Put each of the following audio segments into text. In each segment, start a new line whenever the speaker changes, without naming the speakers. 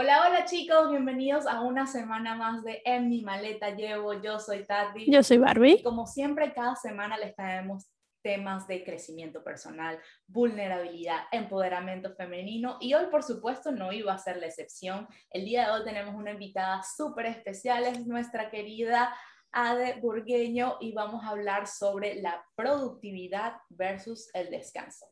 Hola, hola chicos, bienvenidos a una semana más de En mi maleta llevo. Yo soy Tati.
Yo soy Barbie.
Y como siempre, cada semana les traemos temas de crecimiento personal, vulnerabilidad, empoderamiento femenino y hoy por supuesto no iba a ser la excepción. El día de hoy tenemos una invitada súper especial, es nuestra querida Ade Burgueño y vamos a hablar sobre la productividad versus el descanso.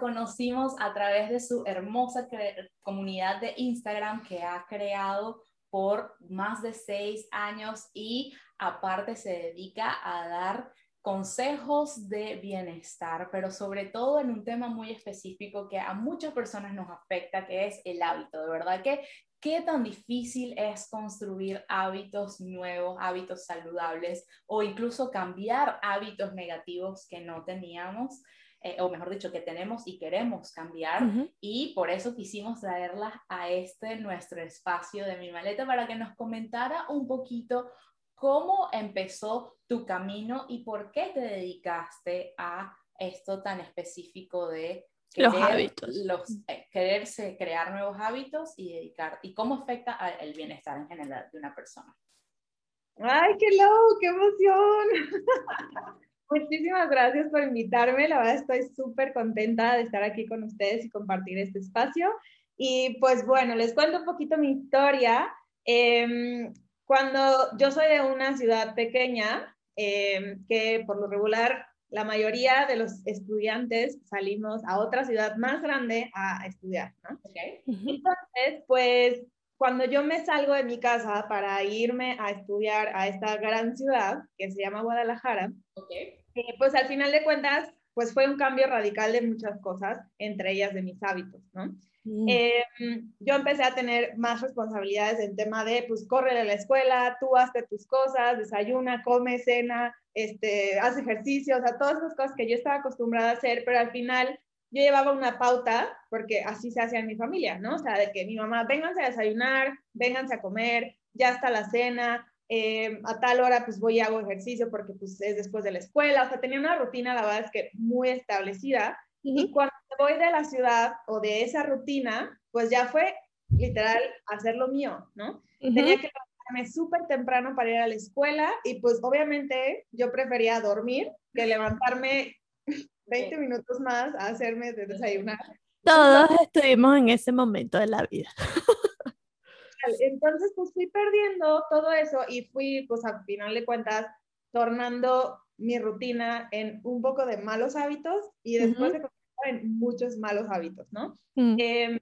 Conocimos a través de su hermosa comunidad de Instagram que ha creado por más de seis años y aparte se dedica a dar consejos de bienestar, pero sobre todo en un tema muy específico que a muchas personas nos afecta, que es el hábito. De verdad que qué tan difícil es construir hábitos nuevos, hábitos saludables o incluso cambiar hábitos negativos que no teníamos. Eh, o mejor dicho, que tenemos y queremos cambiar. Y por eso quisimos traerlas a este nuestro espacio de mi maleta para que nos comentara un poquito cómo empezó tu camino y por qué te dedicaste a esto tan específico de
los hábitos.
Los, eh, quererse crear nuevos hábitos y dedicar, y cómo afecta el bienestar en general de una persona.
¡Ay, qué loco! ¡Qué emoción! Muchísimas gracias por invitarme. La verdad estoy súper contenta de estar aquí con ustedes y compartir este espacio. Y pues bueno, les cuento un poquito mi historia. Em, cuando yo soy de una ciudad pequeña, em, que por lo regular la mayoría de los estudiantes salimos a otra ciudad más grande a estudiar, ¿no? Entonces, pues cuando yo me salgo de mi casa para irme a estudiar a esta gran ciudad que se llama Guadalajara, okay. Pues al final de cuentas, pues fue un cambio radical de muchas cosas, entre ellas de mis hábitos, ¿no? Mm. Em, yo empecé a tener más responsabilidades en tema de, pues, corre a la escuela, tú hazte tus cosas, desayuna, come, cena, este, haz ejercicio, o sea, todas esas cosas que yo estaba acostumbrada a hacer, pero al final yo llevaba una pauta, porque así se hacía en mi familia, ¿no? O sea, de que mi mamá, vénganse a desayunar, vénganse a comer, ya está la cena, eh, a tal hora pues voy y hago ejercicio porque pues es después de la escuela, o sea, tenía una rutina, la verdad es que muy establecida. Y cuando voy de la ciudad o de esa rutina, pues ya fue literal hacer lo mío, ¿no? Tenía que levantarme súper temprano para ir a la escuela y pues obviamente yo prefería dormir que levantarme 20 minutos más a hacerme de desayunar.
Todos estuvimos en ese momento de la vida.
Entonces, pues fui perdiendo todo eso y fui, pues a final de cuentas, tornando mi rutina en un poco de malos hábitos y después de en muchos malos hábitos, ¿no? Mm. Em,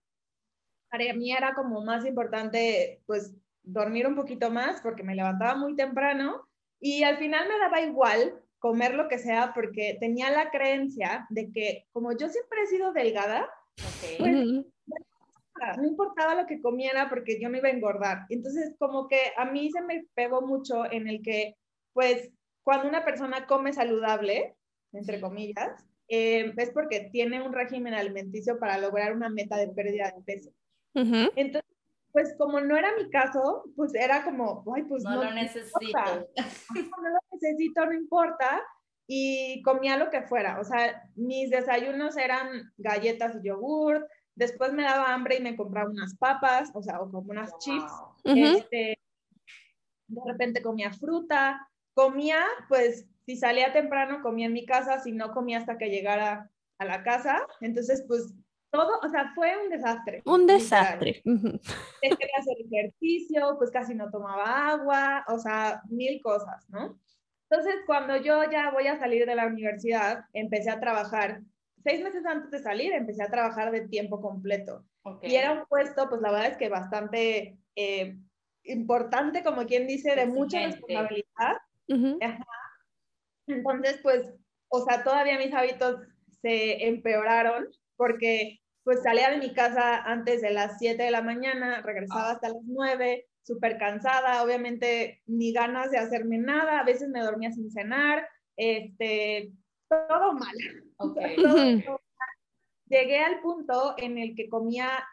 para mí era como más importante, pues, dormir un poquito más porque me levantaba muy temprano y al final me daba igual comer lo que sea porque tenía la creencia de que como yo siempre he sido delgada, pues, no importaba lo que comiera porque yo me iba a engordar. Entonces, como que a mí se me pegó mucho en el que, pues, cuando una persona come saludable, entre comillas, eh, es porque tiene un régimen alimenticio para lograr una meta de pérdida de peso. Entonces, pues como no era mi caso, pues era como, ay, pues
no, lo necesito.
No lo necesito, no importa. Y comía lo que fuera. O sea, mis desayunos eran galletas y yogurt, Después me daba hambre y me compraba unas papas, o sea, o como unas chips. Este, de repente comía fruta, comía, pues, si salía temprano, comía en mi casa, si no, comía hasta que llegara a la casa. Entonces, pues, todo, o sea, fue un desastre.
Un desastre.
Dejé de hacer ejercicio, pues casi no tomaba agua, o sea, mil cosas, ¿no? Entonces, cuando yo ya voy a salir de la universidad, empecé a trabajar seis meses antes de salir empecé a trabajar de tiempo completo. Y era un puesto, pues la verdad es que bastante eh, importante, como quien dice, de mucha responsabilidad. Entonces, pues, o sea, todavía mis hábitos se empeoraron porque pues salía de mi casa antes de las 7 de la mañana, regresaba ah. hasta las 9, súper cansada, obviamente ni ganas de hacerme nada, a veces me dormía sin cenar, este, todo mal. Llegué al punto en el que comía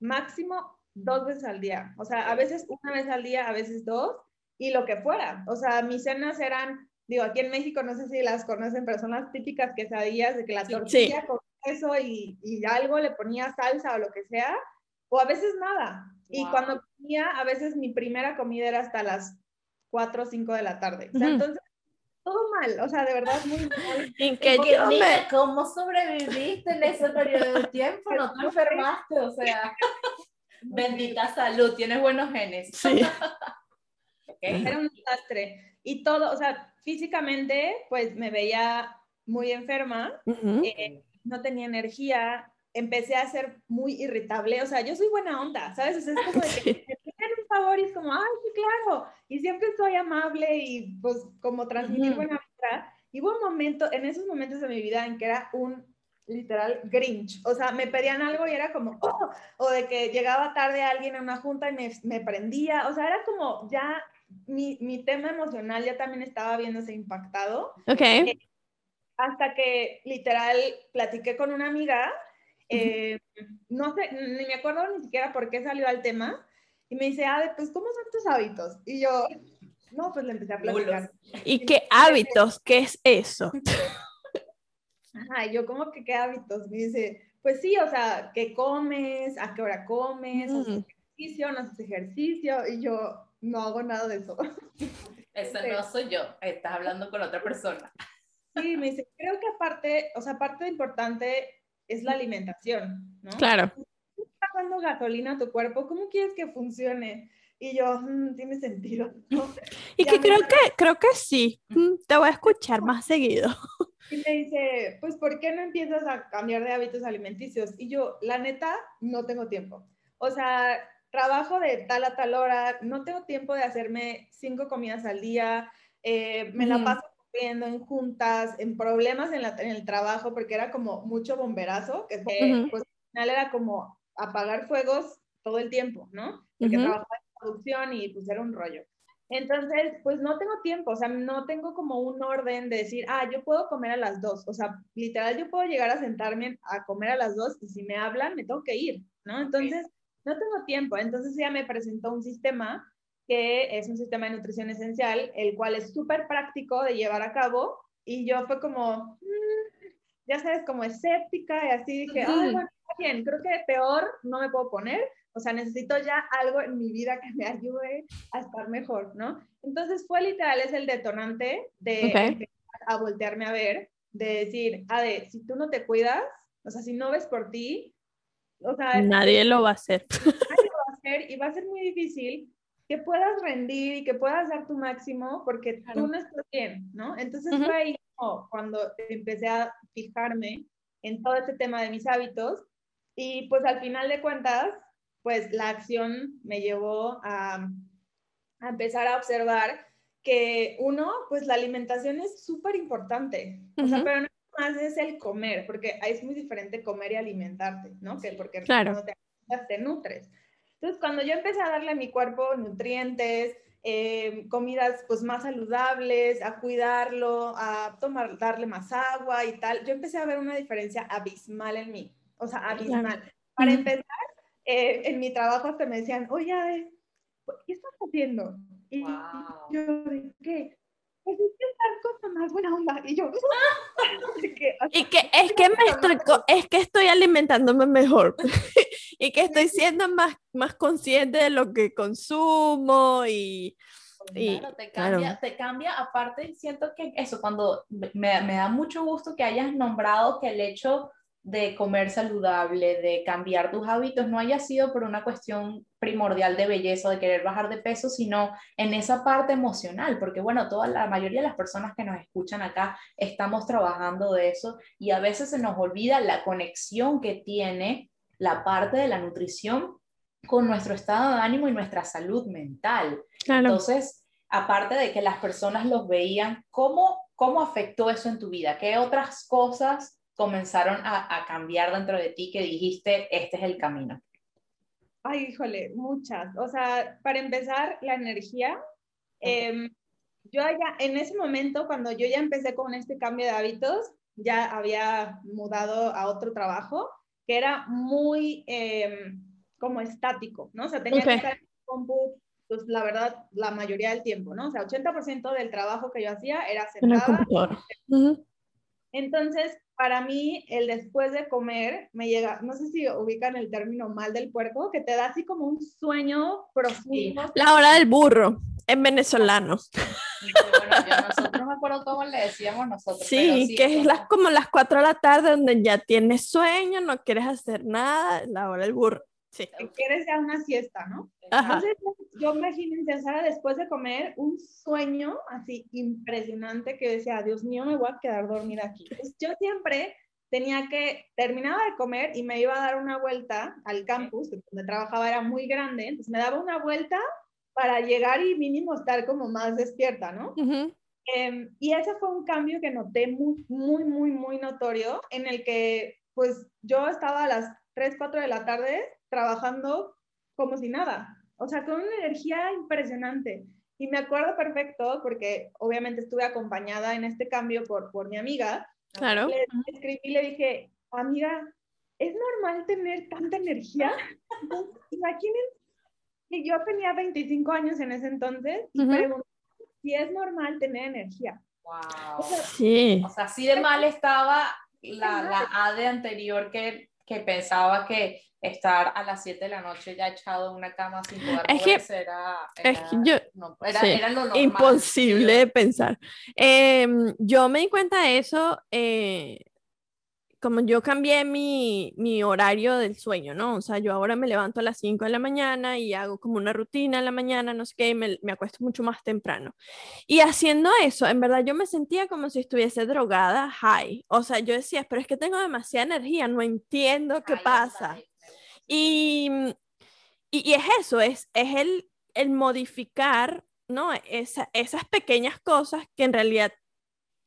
máximo dos veces al día. O sea, a veces una vez al día, a veces dos, y lo que fuera. O sea, mis cenas eran, digo, aquí en México no sé si las conocen, pero son las típicas quesadillas de que la tortilla con eso y, y, algo le ponía salsa o lo que sea, o a veces nada. Y cuando comía, a veces mi primera comida era hasta las 4 o 5 de la tarde. O sea, entonces todo mal, o sea, de verdad muy mal.
Increíble. ¿Cómo sobreviviste en ese periodo de tiempo? No te enfermaste, o sea, bendita salud, tienes buenos genes. Sí.
Era un desastre. Y todo, o sea, físicamente, pues me veía muy enferma, eh, no tenía energía, empecé a ser muy irritable, o sea, yo soy buena onda, ¿sabes? es como de que un favor y es como, ay, sí, claro, y siempre soy amable y pues como transmitir buena onda. Y hubo un momento, en esos momentos de mi vida en que era un literal grinch, o sea, me pedían algo y era como, oh", o de que llegaba tarde alguien a una junta y me, me prendía, o sea, era como ya mi, mi, tema emocional ya también estaba viéndose impactado.
Ok. Eh,
hasta que literal platiqué con una amiga, eh, no sé, ni me acuerdo ni siquiera por qué salió al tema, y me dice, ah, pues, ¿cómo son tus hábitos? Y yo, no, pues le empecé a platicar.
¿Y qué hábitos? ¿Qué es eso?
Ajá, yo, ¿cómo que qué hábitos? Me dice, pues sí, o sea, ¿qué comes? ¿A qué hora comes? ¿Haces mm. ejercicio? ¿No haces ejercicio? Y yo, no hago nada de eso.
Esa no soy yo, estás hablando con otra persona.
Sí, me dice, creo que aparte, o sea, parte importante es la alimentación, ¿no?
Claro
gasolina a tu cuerpo, ¿cómo quieres que funcione? Y yo, mm, tiene sentido.
Y que creo que, creo que sí, mm, te voy a escuchar más seguido.
Y me dice, pues, ¿por qué no empiezas a cambiar de hábitos alimenticios? Y yo, la neta, no tengo tiempo. O sea, trabajo de tal a tal hora, no tengo tiempo de hacerme cinco comidas al día, eh, me la paso corriendo en juntas, en problemas en, la, en, el trabajo, porque era como mucho bomberazo, que pues, al final era como apagar fuegos todo el tiempo, ¿no? Porque trabajaba en producción y pues era un rollo. Entonces, pues no tengo tiempo, o sea, no tengo como un orden de decir, ah, yo puedo comer a las dos, o sea, literal, yo puedo llegar a sentarme a comer a las dos y si me hablan, me tengo que ir, ¿no? Entonces, no tengo tiempo. Entonces, ella me presentó un sistema que es un sistema de nutrición esencial, el cual es súper práctico de llevar a cabo y yo fue como, mm", ya sabes, como escéptica y así dije, ah, bueno, bien, creo que peor no me puedo poner, o sea, necesito ya algo en mi vida que me ayude a estar mejor, ¿no? Entonces fue literal, es el detonante de a voltearme a ver, de decir, Ade, si tú no te cuidas, o sea, si no ves por ti, o sea...
Nadie lo va a hacer.
Nadie lo va a hacer y va a ser muy difícil que puedas rendir y que puedas dar tu máximo porque tú no estás bien, ¿no? Entonces fue ahí cuando empecé a fijarme en todo este tema de mis hábitos y pues al final de cuentas, pues la acción me llevó a, a empezar a observar que uno, pues la alimentación es súper importante, o sea, pero no más es el comer, porque es muy diferente comer y alimentarte, ¿no? Que porque
claro.
no te, te nutres. Entonces, cuando yo empecé a darle a mi cuerpo nutrientes, eh, comidas pues más saludables, a cuidarlo, a tomar, darle más agua y tal, yo empecé a ver una diferencia abismal en mí o sea, abismal. Para empezar, eh, en mi trabajo hasta me decían, oye, ¿qué estás haciendo? Y yo, ¿qué? Pues es que estás cosa más buena onda. Y yo,
y que es que me estoy, es que estoy alimentándome mejor y que estoy siendo más, más consciente de lo que consumo y,
Claro, te cambia, te cambia, aparte siento que eso, cuando me, me, da mucho gusto que hayas nombrado que el hecho de comer saludable, de cambiar tus hábitos, no haya sido por una cuestión primordial de belleza, de querer bajar de peso, sino en esa parte emocional, porque bueno, toda la mayoría de las personas que nos escuchan acá estamos trabajando de eso y a veces se nos olvida la conexión que tiene la parte de la nutrición con nuestro estado de ánimo y nuestra salud mental. Entonces, aparte de que las personas los veían, ¿cómo, ¿cómo afectó eso en tu vida? ¿Qué otras cosas comenzaron a, cambiar dentro de ti que dijiste, este es el camino?
Ay, híjole, muchas. O sea, para empezar, la energía. Em, yo ya, en ese momento, cuando yo ya empecé con este cambio de hábitos, ya había mudado a otro trabajo que era muy, eh, como estático, ¿no? O sea, tenía que estar en compu, pues la verdad, la mayoría del tiempo, ¿no? O sea, 80% del trabajo que yo hacía era sentada. Entonces, para mí, el después de comer me llega, no sé si ubican el término mal del puerco, que te da así como un sueño profundo.
La hora del burro, en venezolano.
Bueno, yo nosotros no me acuerdo cómo le decíamos nosotros.
Sí, que es las, como las 4 de la tarde donde ya tienes sueño, no quieres hacer nada, la hora del burro. Sí.
Quieres ya una siesta, ¿no? Entonces, yo imagínense, Sara, después de comer, un sueño así impresionante que decía, Dios mío, me voy a quedar dormida aquí. yo siempre tenía que, terminaba de comer y me iba a dar una vuelta al campus, donde trabajaba era muy grande, entonces me daba una vuelta para llegar y mínimo estar como más despierta, ¿no? Em, y ese fue un cambio que noté muy, muy, muy, muy notorio, en el que pues yo estaba a las 3, 4 de la tarde trabajando como si nada, o sea, con una energía impresionante. Y me acuerdo perfecto porque obviamente estuve acompañada en este cambio por, por mi amiga.
Claro.
Le escribí y le dije, amiga, ¿es normal tener tanta energía? imagínense que yo tenía 25 años en ese entonces y pregunté si es normal tener energía.
Wow.
sí.
O sea, así de mal estaba la, la ADE anterior que, que pensaba que estar a las 7 de la noche ya echado en una cama sin poder es moverse era, era, lo normal.
Imposible de pensar. Em, yo me di cuenta de eso, eh, como yo cambié mi, mi, horario del sueño, ¿no? O sea, yo ahora me levanto a las 5 de la mañana y hago como una rutina en la mañana, no sé qué, y me, me acuesto mucho más temprano. Y haciendo eso, en verdad yo me sentía como si estuviese drogada, high. O sea, yo decía, pero es que tengo demasiada energía, no entiendo qué pasa. Y, y, es eso, es, es el, el modificar ¿no? Esa, esas pequeñas cosas que en realidad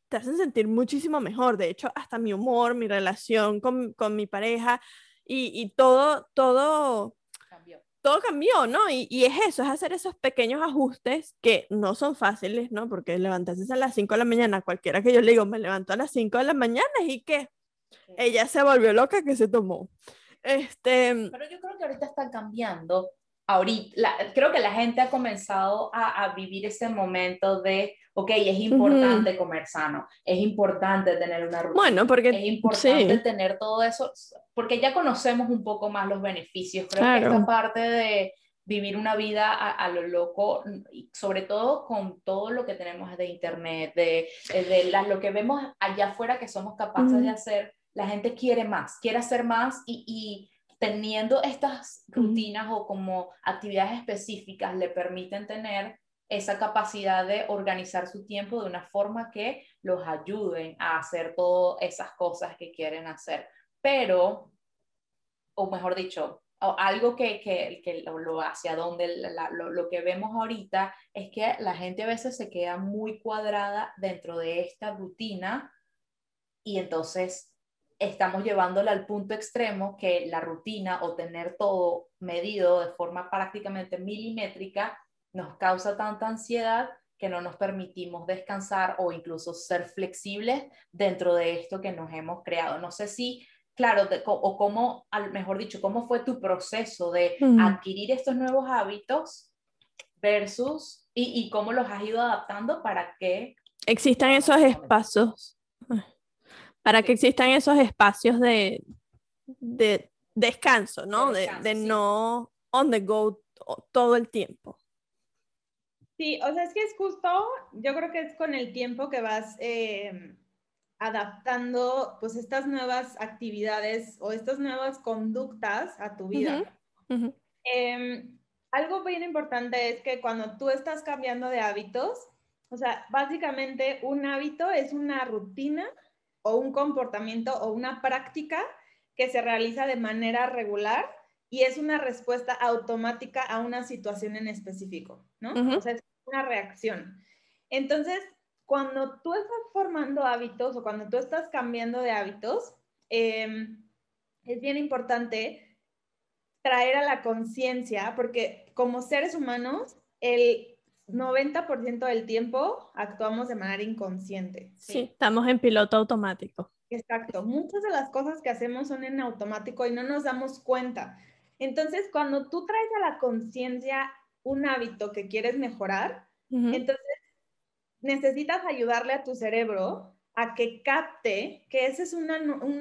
te hacen sentir muchísimo mejor. De hecho, hasta mi humor, mi relación con, con mi pareja y, y, todo, todo cambió. Todo cambió, ¿no? Y, y, es eso, es hacer esos pequeños ajustes que no son fáciles, ¿no? Porque levantarse a las 5 de la mañana, cualquiera que yo le digo, me levanto a las 5 de la mañana y que ella se volvió loca que se tomó. Este...
Pero yo creo que ahorita están cambiando. Ahorita, creo que la gente ha comenzado a, a, vivir ese momento de, ok, es importante comer sano, es importante tener una rutina.
Bueno, porque
es importante tener todo eso, porque ya conocemos un poco más los beneficios. Creo que esta parte de vivir una vida a, lo loco, sobre todo con todo lo que tenemos de internet, de, de lo que vemos allá afuera que somos capaces de hacer, la gente quiere más, quiere hacer más y, teniendo estas rutinas o como actividades específicas le permiten tener esa capacidad de organizar su tiempo de una forma que los ayuden a hacer todas esas cosas que quieren hacer. Pero, o mejor dicho, algo que, que, lo, hacia donde lo, lo, que vemos ahorita es que la gente a veces se queda muy cuadrada dentro de esta rutina y entonces estamos llevándola al punto extremo que la rutina o tener todo medido de forma prácticamente milimétrica nos causa tanta ansiedad que no nos permitimos descansar o incluso ser flexibles dentro de esto que nos hemos creado. No sé si, claro, o cómo, al mejor dicho, cómo fue tu proceso de adquirir estos nuevos hábitos versus y, y cómo los has ido adaptando para que
existan esos espacios para que existan esos espacios de, de descanso, ¿no? De, de, no on the go todo el tiempo.
Sí, o sea, es que es justo, yo creo que es con el tiempo que vas eh, adaptando pues estas nuevas actividades o estas nuevas conductas a tu vida. Em, algo bien importante es que cuando tú estás cambiando de hábitos, o sea, básicamente un hábito es una rutina o un comportamiento o una práctica que se realiza de manera regular y es una respuesta automática a una situación en específico, ¿no? O sea, es una reacción. Entonces, cuando tú estás formando hábitos o cuando tú estás cambiando de hábitos, em, es bien importante traer a la conciencia, porque como seres humanos, el 90% del tiempo actuamos de manera inconsciente.
Sí. estamos en piloto automático.
Exacto. Muchas de las cosas que hacemos son en automático y no nos damos cuenta. Entonces, cuando tú traes a la conciencia un hábito que quieres mejorar, entonces necesitas ayudarle a tu cerebro a que capte que ese es un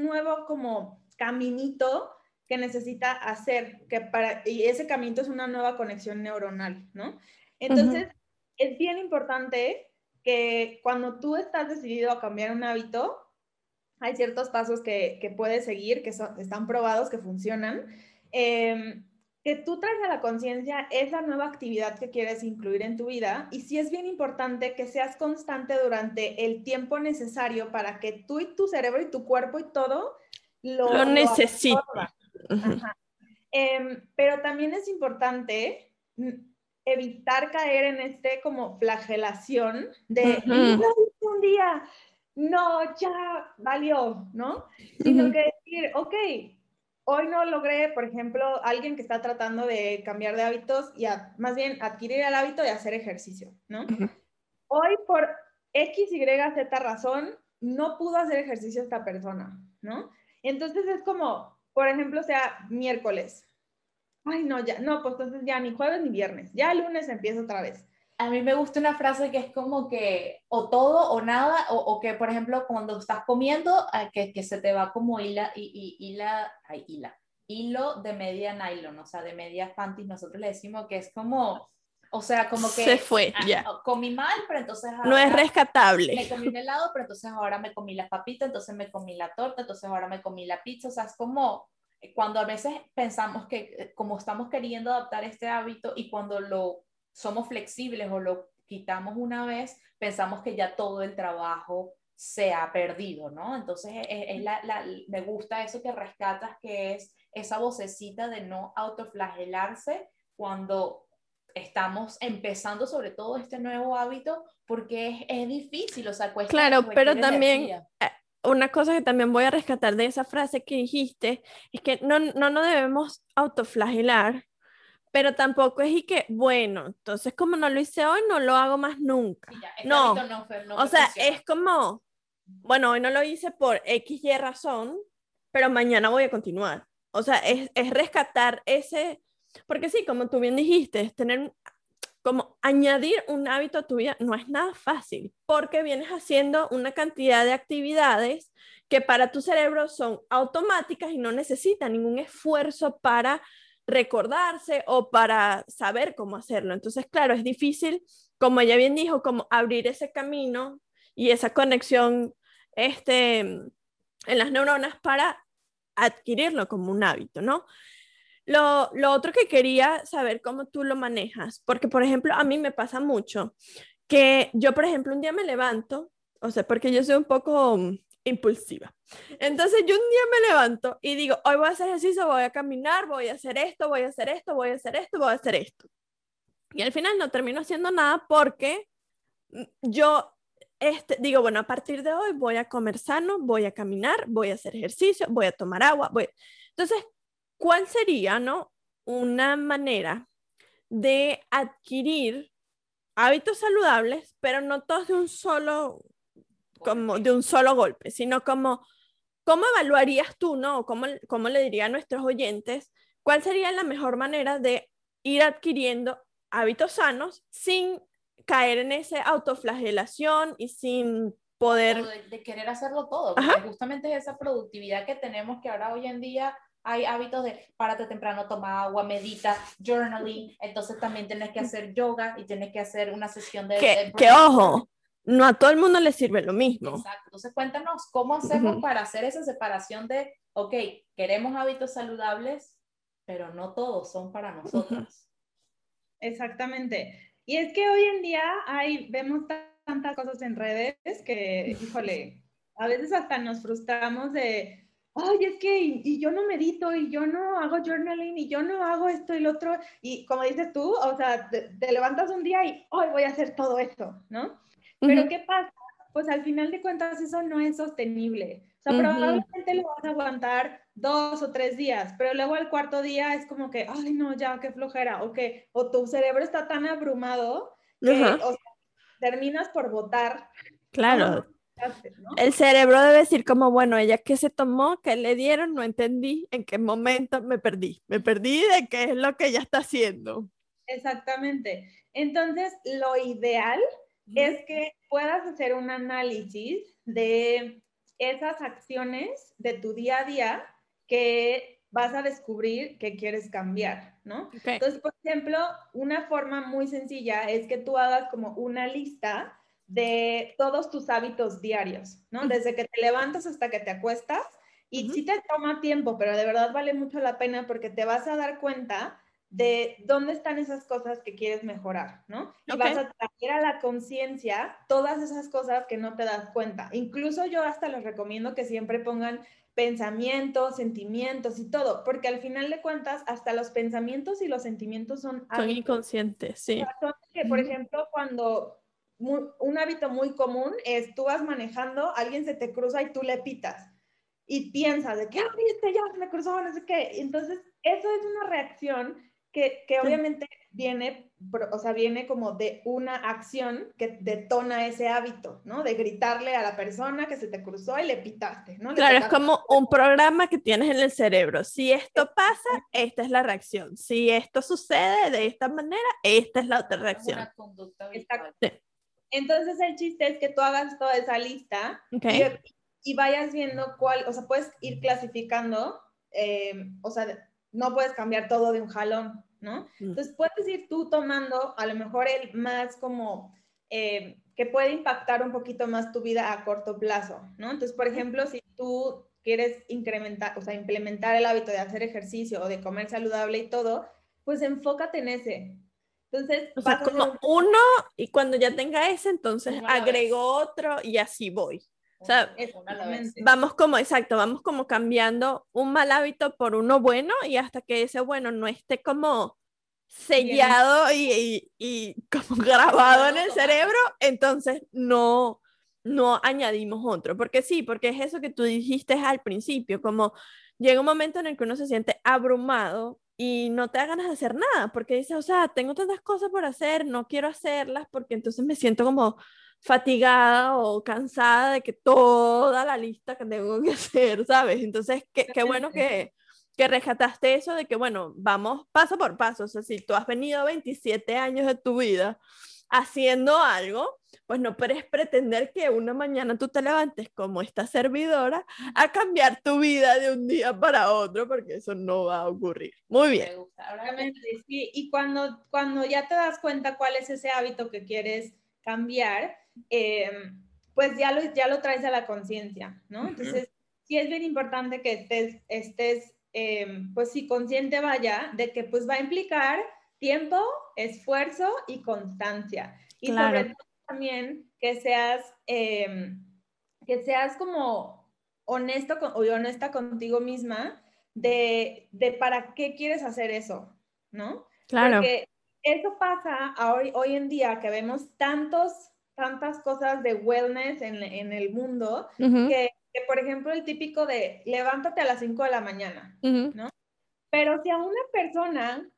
nuevo como caminito que necesita hacer, que para, y ese caminito es una nueva conexión neuronal, ¿no? Entonces, es bien importante que cuando tú estás decidido a cambiar un hábito, hay ciertos pasos que, que puedes seguir, que están probados, que funcionan, em, que tú traes a la conciencia esa nueva actividad que quieres incluir en tu vida. Y sí es bien importante que seas constante durante el tiempo necesario para que tú y tu cerebro y tu cuerpo y todo
lo, lo necesiten.
Em, pero también es importante evitar caer en este como flagelación de un día, no, ya valió, ¿no? Sino que decir, ok, hoy no logré, por ejemplo, alguien que está tratando de cambiar de hábitos y más bien adquirir el hábito de hacer ejercicio, ¿no? Hoy por X, Y, Z razón, no pudo hacer ejercicio esta persona, ¿no? Entonces es como, por ejemplo, sea miércoles. Ay, no, ya, no, pues entonces ya ni jueves ni viernes, ya el lunes empieza otra vez.
A mí me gusta una frase que es como que o todo o nada, o, que por ejemplo cuando estás comiendo, que, que se te va como hila, y, y, hila, ay, hila, hilo de media nylon, o sea, de media panties, nosotros le decimos que es como, o sea, como que...
Se fue, ya.
Comí mal, pero entonces...
no es rescatable.
Me comí un helado, pero entonces ahora me comí la papita, entonces me comí la torta, entonces ahora me comí la pizza, o sea, es como cuando a veces pensamos que eh, como estamos queriendo adaptar este hábito y cuando lo somos flexibles o lo quitamos una vez, pensamos que ya todo el trabajo se ha perdido, ¿no? Entonces, es, la, me gusta eso que rescatas, que es esa vocecita de no autoflagelarse cuando estamos empezando sobre todo este nuevo hábito, porque es, es difícil, o sea, cuesta.
Claro, pero también eh, una cosa que también voy a rescatar de esa frase que dijiste es que no, no nos debemos autoflagelar pero tampoco es y que, bueno, entonces como no lo hice hoy, no lo hago más nunca. no, o sea, es como, bueno, hoy no lo hice por X y razón, pero mañana voy a continuar. O sea, es, es rescatar ese, porque sí, como tú bien dijiste, es tener, como añadir un hábito a tu vida no es nada fácil, porque vienes haciendo una cantidad de actividades que para tu cerebro son automáticas y no necesitan ningún esfuerzo para recordarse o para saber cómo hacerlo. Entonces, claro, es difícil, como ella bien dijo, como abrir ese camino y esa conexión este, en las neuronas para adquirirlo como un hábito, ¿no? Lo, lo otro que quería saber cómo tú lo manejas, porque por ejemplo, a mí me pasa mucho que yo, por ejemplo, un día me levanto, o sea, porque yo soy un poco impulsiva. Entonces yo un día me levanto y digo, hoy voy a hacer ejercicio, voy a caminar, voy a hacer esto, voy a hacer esto, voy a hacer esto, voy a hacer esto. Y al final no termino haciendo nada porque yo este, digo, bueno, a partir de hoy voy a comer sano, voy a caminar, voy a hacer ejercicio, voy a tomar agua. Voy... Entonces, ¿cuál sería, no? Una manera de adquirir hábitos saludables, pero no todos de un solo como de un solo golpe, sino como, ¿cómo evaluarías tú, no? ¿Cómo, cómo le diría a nuestros oyentes cuál sería la mejor manera de ir adquiriendo hábitos sanos sin caer en esa autoflagelación y sin poder...
De, querer hacerlo todo, porque justamente es esa productividad que tenemos que ahora hoy en día hay hábitos de párate temprano, toma agua, medita, journaling, entonces también tienes que hacer yoga y tienes que hacer una sesión de...
Que, que ojo, no a todo el mundo le sirve lo mismo.
Exacto. Entonces, cuéntanos cómo hacemos para hacer esa separación de, ok, queremos hábitos saludables, pero no todos son para nosotros.
Exactamente. Y es que hoy en día hay, vemos tantas cosas en redes que, híjole, a veces hasta nos frustramos de, ay, es que y, yo no medito y yo no hago journaling y yo no hago esto y lo otro. Y como dices tú, o sea, te, te levantas un día y hoy voy a hacer todo esto, ¿no? Pero ¿qué pasa? Pues al final de cuentas eso no es sostenible. O sea, probablemente lo vas a aguantar dos o tres días, pero luego al cuarto día es como que, ay, no, ya, qué flojera, o que, o tu cerebro está tan abrumado que o sea, terminas por votar.
Claro. El cerebro debe decir como, bueno, ella que se tomó, que le dieron, no entendí en qué momento me perdí. Me perdí de qué es lo que ella está haciendo.
Exactamente. Entonces, lo ideal es que puedas hacer un análisis de esas acciones de tu día a día que vas a descubrir que quieres cambiar, ¿no? Entonces, por ejemplo, una forma muy sencilla es que tú hagas como una lista de todos tus hábitos diarios, ¿no? Desde que te levantas hasta que te acuestas. Y sí te toma tiempo, pero de verdad vale mucho la pena porque te vas a dar cuenta de dónde están esas cosas que quieres mejorar, ¿no? Y vas a traer a la conciencia todas esas cosas que no te das cuenta. Incluso yo hasta les recomiendo que siempre pongan pensamientos, sentimientos y todo, porque al final de cuentas hasta los pensamientos y los sentimientos son...
Son inconscientes, sí.
que, por ejemplo, cuando un hábito muy común es tú vas manejando, alguien se te cruza y tú le pitas y piensas de que, ah, viste, ya se me cruzó, no sé qué. Entonces, eso es una reacción que, que obviamente viene, o sea, viene como de una acción que detona ese hábito, ¿no? De gritarle a la persona que se te cruzó y le pitaste, ¿no?
claro, es como un programa que tienes en el cerebro. Si esto pasa, esta es la reacción. Si esto sucede de esta manera, esta es la otra reacción. Una conducta
Entonces el chiste es que tú hagas toda esa lista y, vayas viendo cuál, o sea, puedes ir clasificando, eh, o sea, no puedes cambiar todo de un jalón, ¿no? Mm. Entonces puedes ir tú tomando a lo mejor el más como eh, que puede impactar un poquito más tu vida a corto plazo, ¿no? Entonces, por ejemplo, si tú quieres incrementar, o sea, implementar el hábito de hacer ejercicio o de comer saludable y todo, pues enfócate en ese. Entonces,
o sea, como uno y cuando ya tenga ese, entonces agrego otro y así voy. O sea, vamos como, exacto, vamos como cambiando un mal hábito por uno bueno y hasta que ese bueno no esté como sellado y, y, como grabado en el cerebro, entonces no, no añadimos otro. Porque sí, porque es eso que tú dijiste al principio, como llega un momento en el que uno se siente abrumado y no te da ganas de hacer nada, porque dices, o sea, tengo tantas cosas por hacer, no quiero hacerlas porque entonces me siento como fatigada o cansada de que toda la lista que tengo que hacer, ¿sabes? Entonces, qué, qué bueno que, que rescataste eso de que, bueno, vamos paso por paso. O sea, si tú has venido 27 años de tu vida haciendo algo, pues no puedes pretender que una mañana tú te levantes como esta servidora a cambiar tu vida de un día para otro, porque eso no va a ocurrir. Muy bien.
Sí, y cuando, cuando ya te das cuenta cuál es ese hábito que quieres cambiar, Em, pues ya lo, ya lo traes a la conciencia, ¿no? Entonces, sí es bien importante que estés, estés em, pues sí, consciente vaya de que pues va a implicar tiempo, esfuerzo y constancia. Y sobre todo también que seas, em, que seas como honesto o honesta contigo misma de, de, para qué quieres hacer eso, ¿no?
Claro.
Porque eso pasa hoy, hoy en día que vemos tantos tantas cosas de wellness en, en el mundo que, por ejemplo, el típico de levántate a las 5 de la mañana, ¿no? Pero si a una persona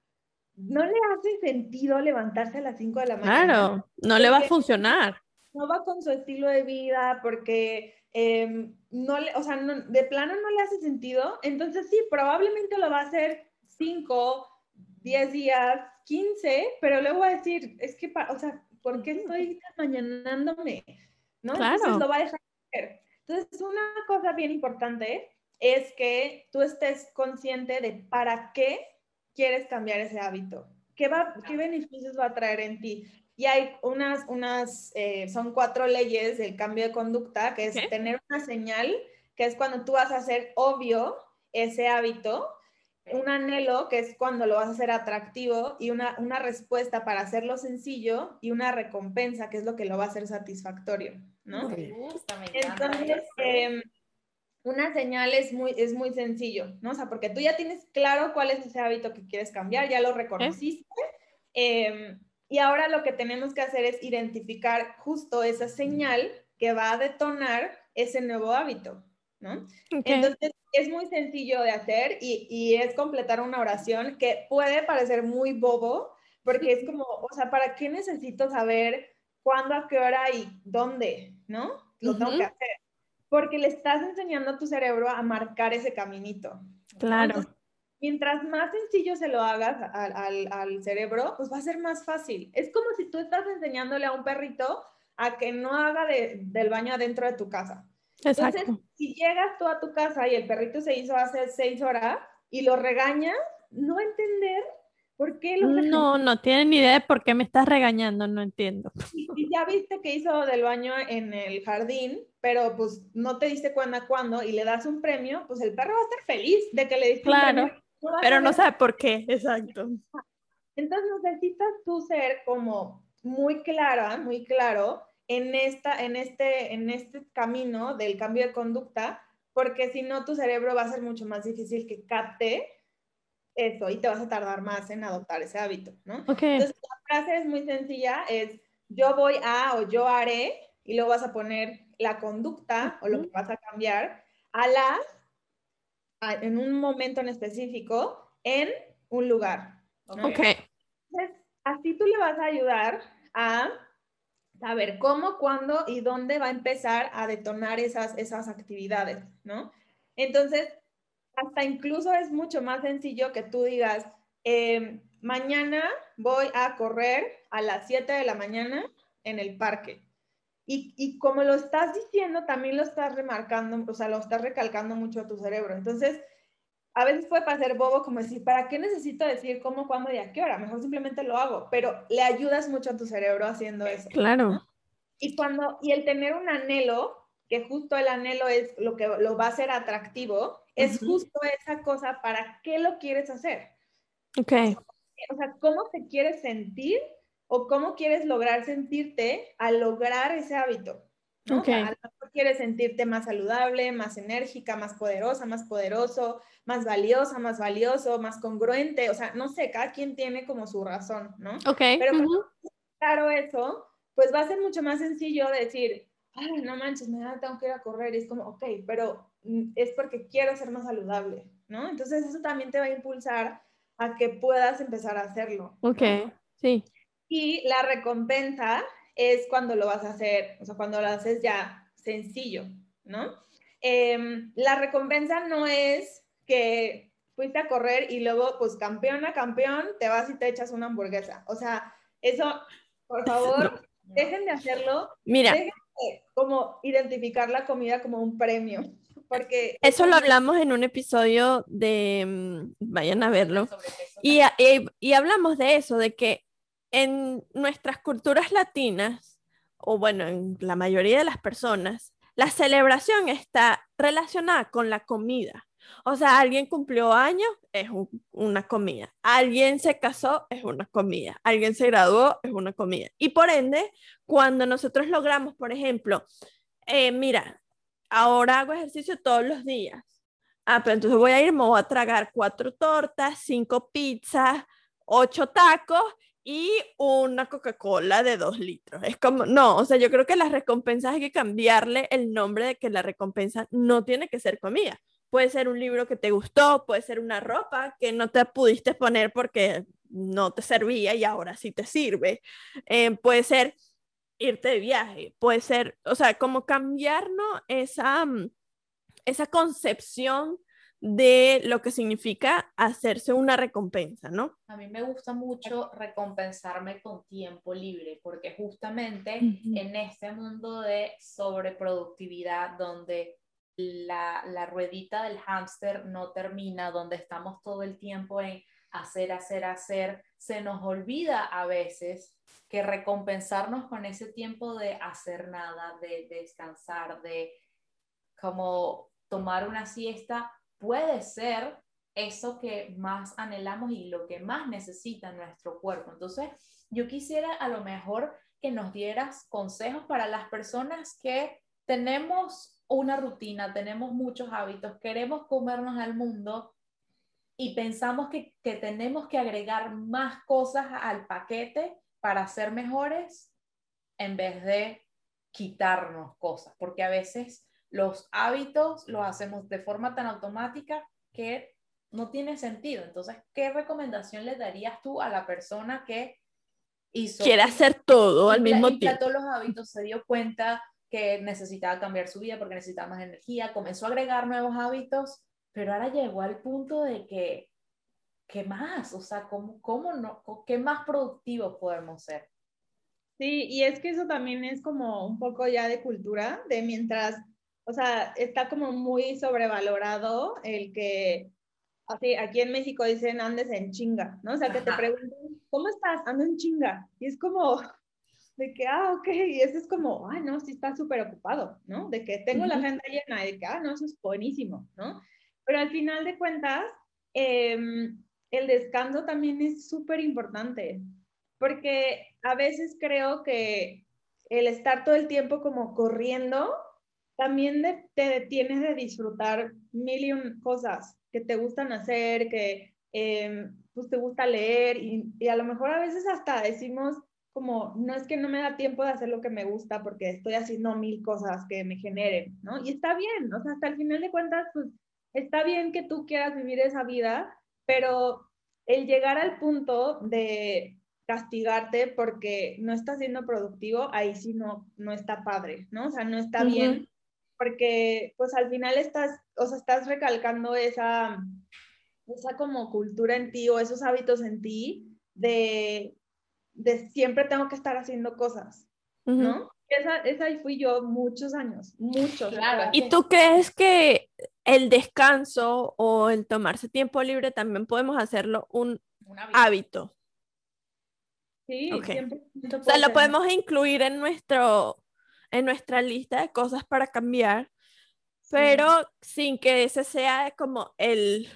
no le hace sentido levantarse a las 5 de la mañana.
Claro, no le va a funcionar.
No va con su estilo de vida porque em, no le, o sea, de plano no le hace sentido. Entonces sí, probablemente lo va a hacer 5, 10 días, 15, pero luego va a decir, es que, o sea, ¿por qué estoy mañanándome? ¿No? Entonces lo va a dejar de hacer. Entonces, una cosa bien importante es que tú estés consciente de para qué quieres cambiar ese hábito. ¿Qué, va, qué beneficios va a traer en ti? Y hay unas, unas eh, son cuatro leyes del cambio de conducta, que es tener una señal, que es cuando tú vas a hacer obvio ese hábito, un anhelo, que es cuando lo vas a hacer atractivo, y una, una respuesta para hacerlo sencillo, y una recompensa, que es lo que lo va a hacer satisfactorio, ¿no? Me gusta, me Entonces, em, una señal es muy, es muy sencillo, ¿no? O sea, porque tú ya tienes claro cuál es ese hábito que quieres cambiar, ya lo reconociste, em, y ahora lo que tenemos que hacer es identificar justo esa señal que va a detonar ese nuevo hábito, ¿no? Entonces, es muy sencillo de hacer y, y, es completar una oración que puede parecer muy bobo, porque es como, o sea, ¿para qué necesito saber cuándo, a qué hora y dónde? ¿No? lo tengo que hacer. Porque le estás enseñando a tu cerebro a marcar ese caminito.
Claro.
mientras más sencillo se lo hagas al, al, al, cerebro, pues va a ser más fácil. Es como si tú estás enseñándole a un perrito a que no haga de, del baño adentro de tu casa. Exacto. Entonces, si llegas tú a tu casa y el perrito se hizo hace seis horas y lo regañas, no entender por qué
No, no tienen ni idea de por qué me estás regañando, no entiendo.
Y, ya viste que hizo del baño en el jardín, pero pues no te diste cuenta cuándo y le das un premio, pues el perro va a estar feliz de que le diste
claro,
un
premio. pero no sabe por qué, exacto.
Entonces necesitas tú ser como muy clara, muy claro en, esta, en, este, en este camino del cambio de conducta, porque si no, tu cerebro va a ser mucho más difícil que capte eso y te vas a tardar más en adoptar ese hábito, ¿no? Entonces, la frase es muy sencilla, es yo voy a o yo haré, y luego vas a poner la conducta o lo que vas a cambiar a la, en un momento en específico, en un lugar.
Ok.
Entonces, así tú le vas a ayudar a saber cómo, cuándo y dónde va a empezar a detonar esas, esas actividades, ¿no? Entonces, hasta incluso es mucho más sencillo que tú digas, em, mañana voy a correr a las 7 de la mañana en el parque. Y, y, como lo estás diciendo, también lo estás remarcando, o sea, lo estás recalcando mucho a tu cerebro. Entonces, a veces puede parecer bobo como decir, ¿para qué necesito decir cómo, cuándo y a qué hora? Mejor simplemente lo hago, pero le ayudas mucho a tu cerebro haciendo eso.
Claro.
Y cuando, y el tener un anhelo, que justo el anhelo es lo que lo va a hacer atractivo, es justo esa cosa, ¿para qué lo quieres hacer?
Ok.
O sea, ¿cómo te quieres sentir o cómo quieres lograr sentirte al lograr ese hábito? ¿no? Okay. a lo mejor quieres sentirte más saludable, más enérgica, más poderosa, más poderoso, más valiosa, más valioso, más congruente, o sea, no sé, cada quien tiene como su razón, ¿no?
Ok.
Pero claro eso, pues va a ser mucho más sencillo decir, ay, no manches, me tengo que ir a correr, y es como, ok, pero es porque quiero ser más saludable, ¿no? Entonces eso también te va a impulsar a que puedas empezar a hacerlo.
Ok, sí.
Y la recompensa es cuando lo vas a hacer, o sea, cuando lo haces ya sencillo, ¿no? Em, la recompensa no es que fuiste a correr y luego, pues campeón a campeón, te vas y te echas una hamburguesa. O sea, eso, por favor, dejen de hacerlo.
Mira.
Dejen de como identificar la comida como un premio. Porque
eso lo hablamos en un episodio de, mm, vayan a verlo, y, y, y hablamos de eso, de que en nuestras culturas latinas, o bueno, en la mayoría de las personas, la celebración está relacionada con la comida. O sea, alguien cumplió años, es una comida. Alguien se casó, es una comida. Alguien se graduó, es una comida. Y por ende, cuando nosotros logramos, por ejemplo, eh, mira, ahora hago ejercicio todos los días. Ah, pero entonces voy a ir, me voy a tragar cuatro tortas, cinco pizzas, ocho tacos y una Coca-Cola de dos litros. Es como, no, o sea, yo creo que las recompensas hay que cambiarle el nombre de que la recompensa no tiene que ser comida. Puede ser un libro que te gustó, puede ser una ropa que no te pudiste poner porque no te servía y ahora sí te sirve. Eh, puede ser irte de viaje, puede ser, o sea, como cambiarnos esa, mm, esa concepción de lo que significa hacerse una recompensa, ¿no?
A mí me gusta mucho recompensarme con tiempo libre, porque justamente en este mundo de sobreproductividad, donde la, la ruedita del hámster no termina, donde estamos todo el tiempo en hacer, hacer, hacer, se nos olvida a veces que recompensarnos con ese tiempo de hacer nada, de descansar, de como tomar una siesta, puede ser eso que más anhelamos y lo que más necesita nuestro cuerpo. Entonces, yo quisiera a lo mejor que nos dieras consejos para las personas que tenemos una rutina, tenemos muchos hábitos, queremos comernos al mundo y pensamos que, que tenemos que agregar más cosas al paquete para ser mejores en vez de quitarnos cosas, porque a veces los hábitos los hacemos de forma tan automática que no tiene sentido. Entonces, ¿qué recomendación le darías tú a la persona que hizo...
Quiere hacer todo al mismo tiempo.
todos los hábitos, se dio cuenta que necesitaba cambiar su vida porque necesitaba más energía, comenzó a agregar nuevos hábitos, pero ahora llegó al punto de que, ¿qué más? O sea, ¿cómo, cómo no, ¿qué más productivos podemos ser?
Sí, y es que eso también es como un poco ya de cultura, de mientras, o sea, está como muy sobrevalorado el que, así, aquí en México dicen andes en chinga, ¿no? O sea, que te preguntan, ¿cómo estás? Ando en chinga. Y es como, de que, ah, ok, y eso es como, ah, no, sí está súper ocupado, ¿no? De que tengo la agenda llena, y de que, ah, no, eso es buenísimo, ¿no? Pero al final de cuentas, em, el descanso también es súper importante, porque a veces creo que el estar todo el tiempo como corriendo, también te detienes de disfrutar mil y cosas que te gustan hacer, que em, pues te gusta leer y, y, a lo mejor a veces hasta decimos como, no es que no me da tiempo de hacer lo que me gusta porque estoy haciendo mil cosas que me generen, ¿no? Y está bien, o sea, hasta el final de cuentas, pues está bien que tú quieras vivir esa vida, pero el llegar al punto de castigarte porque no estás siendo productivo, ahí sí no, no está padre, ¿no? O sea, no está bien porque pues al final estás, o sea, estás recalcando esa, esa como cultura en ti o esos hábitos en ti de, de siempre tengo que estar haciendo cosas, ¿no? Esa, esa fui yo muchos años, muchos.
Claro. ¿Y tú crees que el descanso o el tomarse tiempo libre también podemos hacerlo un, hábito.
Sí,
o sea, lo podemos incluir en, nuestro, en nuestra lista de cosas para cambiar, pero sin que ese sea como el,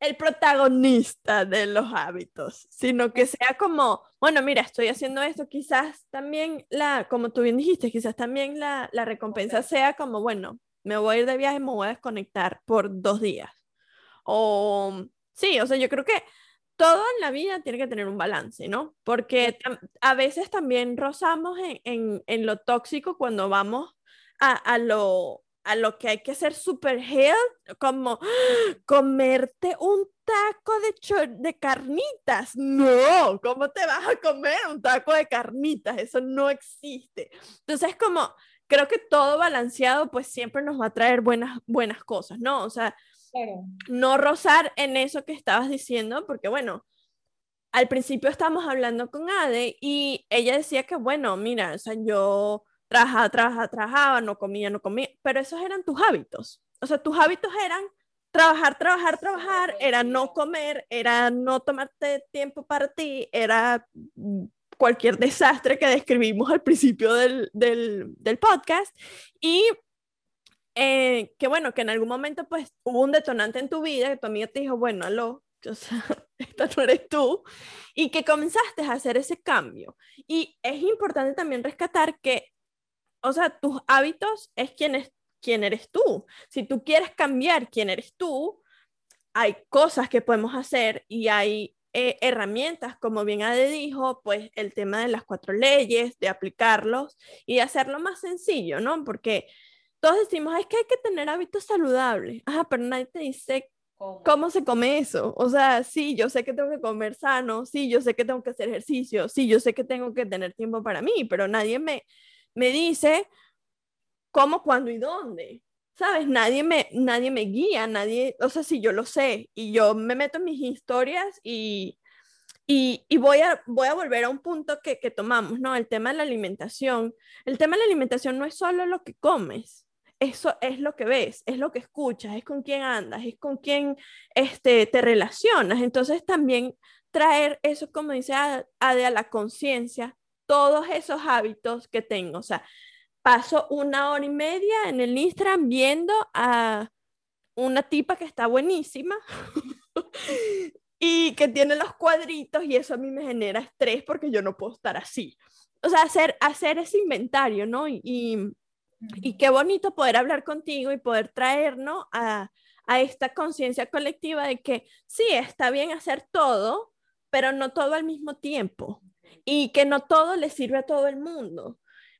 el protagonista de los hábitos, sino que sea como, bueno, mira, estoy haciendo esto, quizás también la, como tú bien dijiste, quizás también la, la recompensa sea como, bueno, me voy a ir de viaje, me voy a desconectar por dos días. O sí, o sea, yo creo que todo en la vida tiene que tener un balance, ¿no? Porque a veces también rozamos en, en, lo tóxico cuando vamos a, a, lo, a lo que hay que ser super health, como comerte un taco de, de carnitas. No, ¿cómo te vas a comer un taco de carnitas? Eso no existe. Entonces, como creo que todo balanceado pues siempre nos va a traer buenas, buenas cosas, ¿no? O sea, no rozar en eso que estabas diciendo, porque bueno, al principio estábamos hablando con Ade y ella decía que bueno, mira, o sea, yo trabajaba, trabajaba, trabajaba, no comía, no comía, pero esos eran tus hábitos. O sea, tus hábitos eran trabajar, trabajar, trabajar, era no comer, era no tomarte tiempo para ti, era cualquier desastre que describimos al principio del, del, podcast y eh, que bueno, que en algún momento pues hubo un detonante en tu vida que tu amiga te dijo, bueno, aló, o sea, esta no eres tú, y que comenzaste a hacer ese cambio. Y es importante también rescatar que, o sea, tus hábitos es quién, es, quién eres tú. Si tú quieres cambiar quién eres tú, hay cosas que podemos hacer y hay eh, herramientas, como bien Ade dijo, pues el tema de las cuatro leyes, de aplicarlos y hacerlo más sencillo, ¿no? Porque todos decimos, es que hay que tener hábitos saludables, ajá, pero nadie te dice ¿Cómo? se come eso? O sea, sí, yo sé que tengo que comer sano, sí, yo sé que tengo que hacer ejercicio, sí, yo sé que tengo que tener tiempo para mí, pero nadie me, me dice cómo, cuándo y dónde. ¿Sabes? Nadie me, nadie me guía, nadie, o sea, si yo lo sé y yo me meto en mis historias y, y, y voy, a, voy a volver a un punto que, que, tomamos, ¿no? El tema de la alimentación. El tema de la alimentación no es solo lo que comes, eso es lo que ves, es lo que escuchas, es con quién andas, es con quién este, te relacionas. Entonces también traer eso, como dice Ade, a la conciencia, todos esos hábitos que tengo, o sea, paso una hora y media en el Instagram viendo a una tipa que está buenísima y que tiene los cuadritos y eso a mí me genera estrés porque yo no puedo estar así. O sea, hacer, hacer ese inventario, ¿no? Y, y, qué bonito poder hablar contigo y poder traernos a, a esta conciencia colectiva de que sí, está bien hacer todo, pero no todo al mismo tiempo y que no todo le sirve a todo el mundo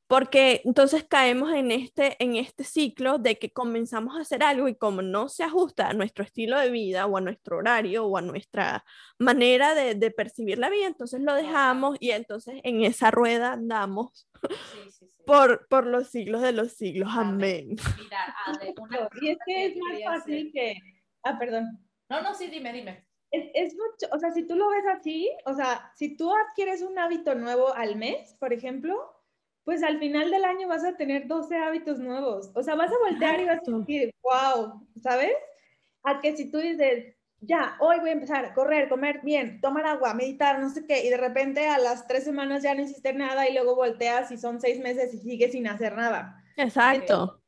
porque entonces caemos en este, en este ciclo de que comenzamos a hacer algo y como no se ajusta a nuestro estilo de vida o a nuestro horario o a nuestra manera de, de percibir la vida, entonces lo dejamos y entonces en esa rueda andamos Por, por los siglos de los siglos. Amén.
Mira, y es que es más fácil que... Ah, perdón.
No, no, sí, dime, dime.
Es, es, mucho, o sea, si tú lo ves así, o sea, si tú adquieres un hábito nuevo al mes, por ejemplo, pues al final del año vas a tener 12 hábitos nuevos. O sea, vas a voltear y vas a decir, wow, ¿sabes? A que si tú dices, ya, hoy voy a empezar a correr, comer bien, tomar agua, meditar, no sé qué, y de repente a las tres semanas ya no hiciste nada y luego volteas y son seis meses y sigues sin hacer nada.
Exacto.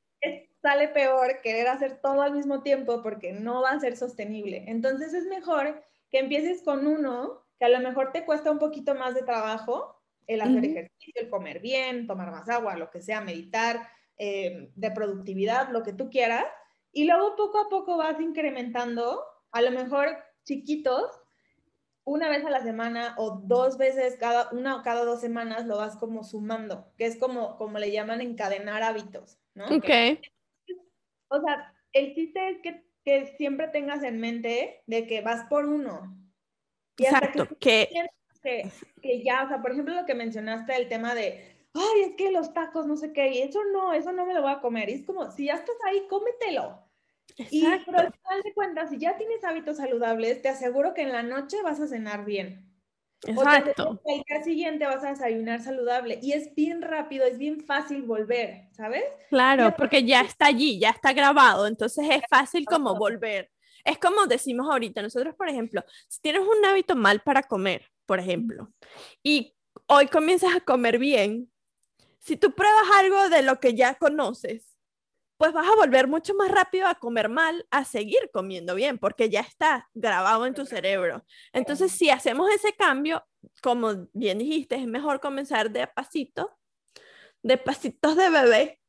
sale peor querer hacer todo al mismo tiempo porque no va a ser sostenible. Entonces es mejor que empieces con uno que a lo mejor te cuesta un poquito más de trabajo, el hacer ejercicio, el comer bien, tomar más agua, lo que sea, meditar, eh, de productividad, lo que tú quieras. Y luego poco a poco vas incrementando, a lo mejor chiquitos, una vez a la semana o dos veces cada una o cada dos semanas lo vas como sumando, que es como, como le llaman encadenar hábitos, ¿no?
Ok.
O sea, el chiste es que, que siempre tengas en mente de que vas por uno.
Exacto, que,
que, que ya, o sea, por ejemplo, lo que mencionaste, el tema de, ay, es que los tacos, no sé qué, y eso no, eso no me lo voy a comer. Y es como, si ya estás ahí, cómetelo. Y pero al final de cuentas, si ya tienes hábitos saludables, te aseguro que en la noche vas a cenar bien.
Exacto.
O el día siguiente vas a desayunar saludable y es bien rápido, es bien fácil volver, ¿sabes?
Claro, porque ya está allí, ya está grabado, entonces es fácil como volver. Es como decimos ahorita, nosotros, por ejemplo, si tienes un hábito mal para comer, por ejemplo, y hoy comienzas a comer bien, si tú pruebas algo de lo que ya conoces, pues vas a volver mucho más rápido a comer mal, a seguir comiendo bien, porque ya está grabado en tu cerebro. Entonces, si hacemos ese cambio, como bien dijiste, es mejor comenzar de pasito, de pasitos de bebé,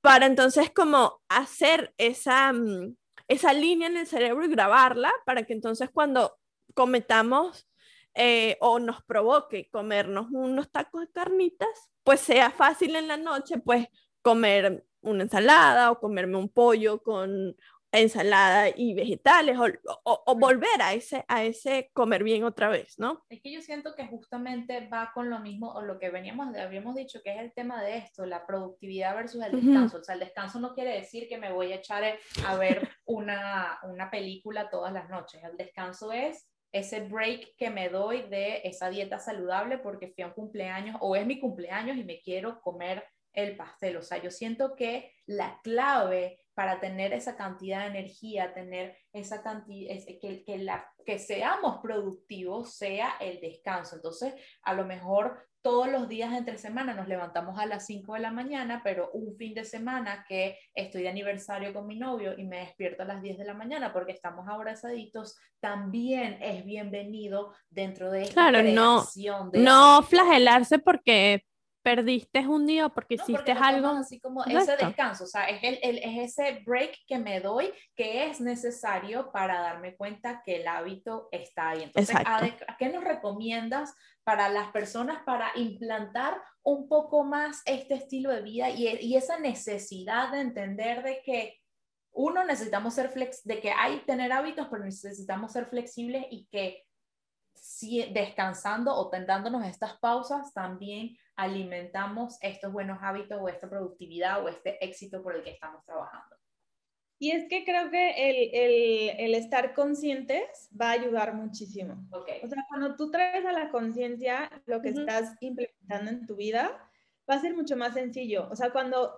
para entonces como hacer esa, mm, esa línea en el cerebro y grabarla, para que entonces cuando cometamos eh, o nos provoque comernos unos tacos de carnitas, pues sea fácil en la noche, pues comer una ensalada o comerme un pollo con ensalada y vegetales o, o, volver a ese, a ese comer bien otra vez, ¿no?
Es que yo siento que justamente va con lo mismo o lo que veníamos, habíamos dicho que es el tema de esto, la productividad versus el descanso. O sea, el descanso no quiere decir que me voy a echar a ver una, una película todas las noches. El descanso es ese break que me doy de esa dieta saludable porque fui a un cumpleaños o es mi cumpleaños y me quiero comer el pastel. O sea, yo siento que la clave para tener esa cantidad de energía, tener esa cantidad, que, que, la, que seamos productivos sea el descanso. Entonces, a lo mejor todos los días entre semana nos levantamos a las 5 de la mañana, pero un fin de semana que estoy de aniversario con mi novio y me despierto a las 10 de la mañana porque estamos abrazaditos, también es bienvenido dentro de esta
claro, no, no flagelarse porque perdiste un día porque hiciste algo.
Así como ese descanso, o sea, es, el, el, es ese break que me doy que es necesario para darme cuenta que el hábito está ahí. Entonces, ¿a, qué nos recomiendas para las personas para implantar un poco más este estilo de vida y, y esa necesidad de entender de que uno necesitamos ser flex, de que hay tener hábitos, pero necesitamos ser flexibles y que si descansando o dándonos estas pausas también alimentamos estos buenos hábitos o esta productividad o este éxito por el que estamos trabajando.
Y es que creo que el, el, el estar conscientes va a ayudar muchísimo.
Okay.
O sea, cuando tú traes a la conciencia lo que estás implementando en tu vida, va a ser mucho más sencillo. O sea, cuando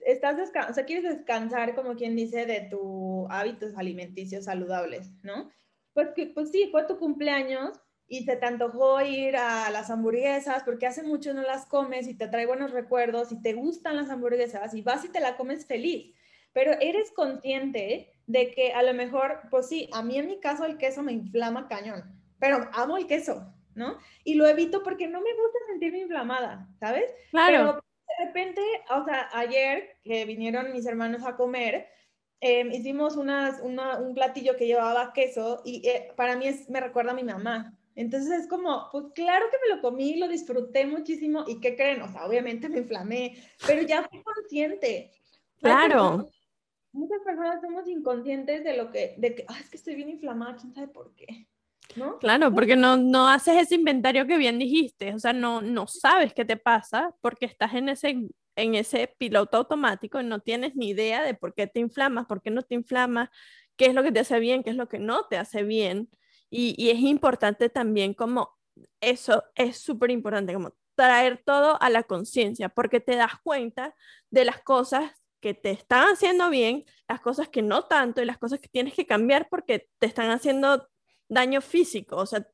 estás o sea, quieres descansar, como quien dice, de tus hábitos alimenticios saludables, ¿no? Pues, que, pues sí, fue tu cumpleaños, y se te antojó ir a las hamburguesas porque hace mucho no las comes y te trae buenos recuerdos y te gustan las hamburguesas y vas y te la comes feliz. Pero eres consciente de que a lo mejor, pues sí, a mí en mi caso el queso me inflama cañón, pero amo el queso, ¿no? Y lo evito porque no me gusta sentirme inflamada, ¿sabes?
Claro.
Pero de repente, o sea, ayer que vinieron mis hermanos a comer, em, hicimos unas, una, un platillo que llevaba queso y eh, para mí es, me recuerda a mi mamá. Entonces es como, pues claro que me lo comí, lo disfruté muchísimo y ¿qué creen? O sea, obviamente me inflamé, pero ya fui consciente.
Claro.
Muchas personas somos inconscientes de lo que, de que, ah, es que estoy bien inflamada, quién sabe por qué. ¿No?
Claro, porque no, no haces ese inventario que bien dijiste, o sea, no, no sabes qué te pasa porque estás en ese, en ese piloto automático y no tienes ni idea de por qué te inflamas, por qué no te inflamas, qué es lo que te hace bien, qué es lo que no te hace bien. Y, y es importante también como eso es súper importante, como traer todo a la conciencia, porque te das cuenta de las cosas que te están haciendo bien, las cosas que no tanto y las cosas que tienes que cambiar porque te están haciendo daño físico, o sea,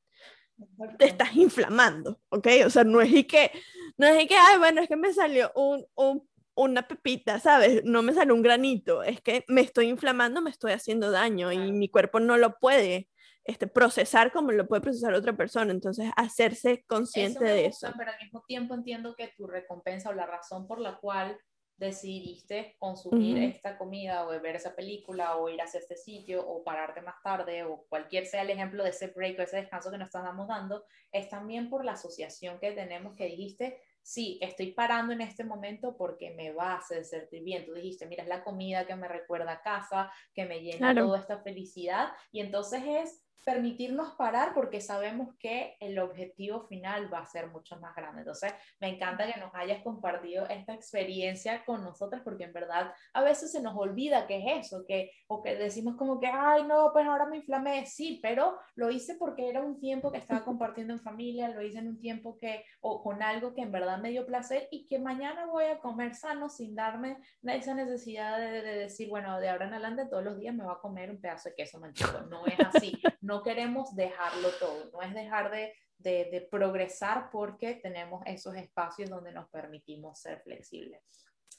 te estás inflamando, ¿ok? O sea, no es y que, no es y que, ay, bueno, es que me salió un, un, una pepita, ¿sabes? No me salió un granito, es que me estoy inflamando, me estoy haciendo daño y mi cuerpo no lo puede este, procesar como lo puede procesar otra persona, entonces hacerse consciente de eso.
Pero al mismo tiempo entiendo que tu recompensa o la razón por la cual decidiste consumir esta comida o ver esa película o ir hacia este sitio o pararte más tarde o cualquier sea el ejemplo de ese break o ese descanso que nos estamos dando, es también por la asociación que tenemos que dijiste, sí, estoy parando en este momento porque me va a hacer sentir bien. Tú dijiste, mira, es la comida que me recuerda a casa, que me llena toda esta felicidad y entonces es permitirnos parar porque sabemos que el objetivo final va a ser mucho más grande. Entonces, me encanta que nos hayas compartido esta experiencia con nosotros porque en verdad a veces se nos olvida que es eso, que, o que decimos como que, ay, no, pues ahora me inflamé, sí, pero lo hice porque era un tiempo que estaba compartiendo en familia, lo hice en un tiempo que, o con algo que en verdad me dio placer y que mañana voy a comer sano sin darme esa necesidad de, de decir, bueno, de ahora en adelante todos los días me va a comer un pedazo de queso manchego. No es así. No no queremos dejarlo todo, no es dejar de, de, progresar porque tenemos esos espacios donde nos permitimos ser flexibles.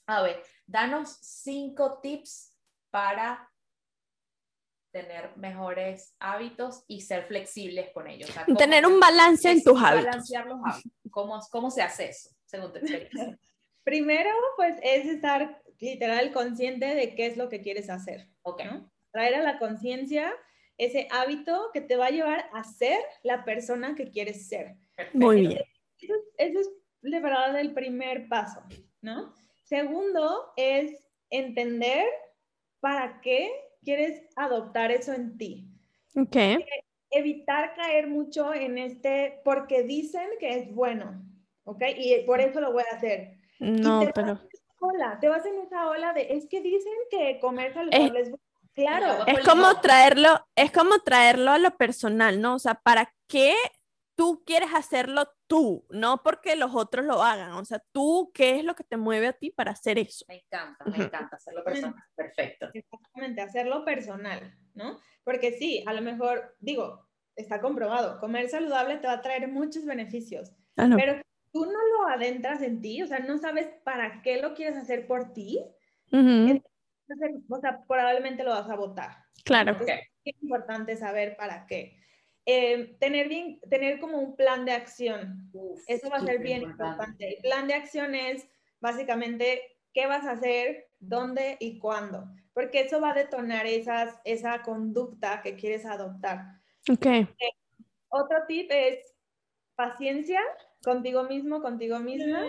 A ver, danos cinco tips para tener mejores hábitos y ser flexibles con ellos.
tener un balance en tus hábitos.
Balancear los hábitos. ¿Cómo, ¿Cómo, se hace eso, según tu experiencia?
Primero, pues es estar literal consciente de qué es lo que quieres hacer.
Ok.
Traer a la conciencia ese hábito que te va a llevar a ser la persona que quieres ser.
Muy bien.
Eso, es de verdad el primer paso, ¿no? Segundo es entender para qué quieres adoptar eso en ti.
Ok.
evitar caer mucho en este, porque dicen que es bueno, ¿ok? Y por eso lo voy a hacer.
No, pero...
te vas en esa ola de, es que dicen que comer saludable es bueno Claro.
Es como traerlo, es como traerlo a lo personal, ¿no? O sea, ¿para qué tú quieres hacerlo tú? No porque los otros lo hagan. O sea, tú, ¿qué es lo que te mueve a ti para hacer eso?
Me encanta, me encanta hacerlo personal. Perfecto.
Exactamente, hacerlo personal, ¿no? Porque sí, a lo mejor, digo, está comprobado, comer saludable te va a traer muchos beneficios. Ah, pero tú no lo adentras en ti, o sea, no sabes para qué lo quieres hacer por ti o sea, probablemente lo vas a votar.
Claro.
es importante saber para qué. Eh, tener, bien, tener como un plan de acción. Eso va a ser bien importante. El plan de acción es básicamente qué vas a hacer, dónde y cuándo, porque eso va a detonar esas, esa conducta que quieres adoptar.
Ok.
Eh, otro tip es paciencia contigo mismo, contigo misma.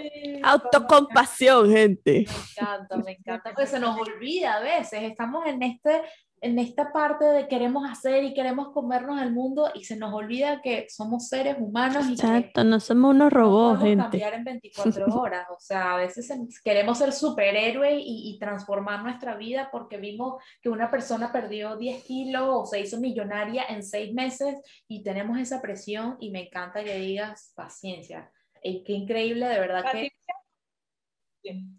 Autocompasión, gente.
Me encanta, me encanta, porque se nos olvida a veces, estamos en este en esta parte de queremos hacer y queremos comernos el mundo y se nos olvida que somos seres humanos
Exacto, no somos unos robots, no gente.
cambiar en 24 horas, o sea, a veces queremos ser superhéroe y, y, transformar nuestra vida porque vimos que una persona perdió 10 kilos o se hizo millonaria en 6 meses y tenemos esa presión y me encanta que digas paciencia. Y qué increíble, de verdad que...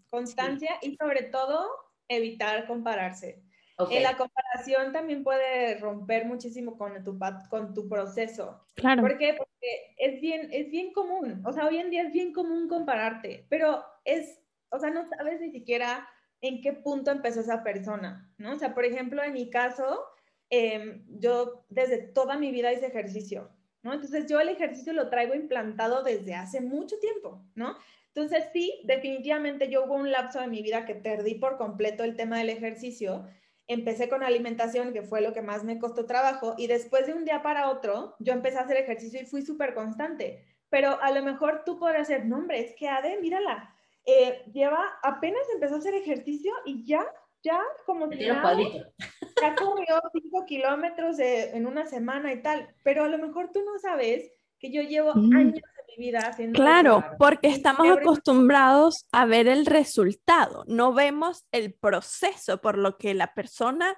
Constancia y sobre todo evitar compararse Okay. la comparación también puede romper muchísimo con tu, con tu proceso.
Claro.
¿Por qué? Porque es bien, es bien común, o sea, hoy en día es bien común compararte, pero es, o sea, no sabes ni siquiera en qué punto empezó esa persona, ¿no? O sea, por ejemplo, en mi caso, em, yo desde toda mi vida hice ejercicio, ¿no? Entonces yo el ejercicio lo traigo implantado desde hace mucho tiempo, ¿no? Entonces sí, definitivamente yo hubo un lapso de mi vida que perdí por completo el tema del ejercicio empecé con alimentación, que fue lo que más me costó trabajo, y después de un día para otro, yo empecé a hacer ejercicio y fui súper constante. Pero a lo mejor tú podrás decir, no, hombre, es que Ade, mírala, eh, lleva, apenas empezó a hacer ejercicio y ya, ya, como si ya corrió 5 kilómetros en una semana y tal. Pero a lo mejor tú no sabes que yo llevo años de mi vida haciendo
Claro, porque estamos acostumbrados a ver el resultado, no vemos el proceso por lo que la persona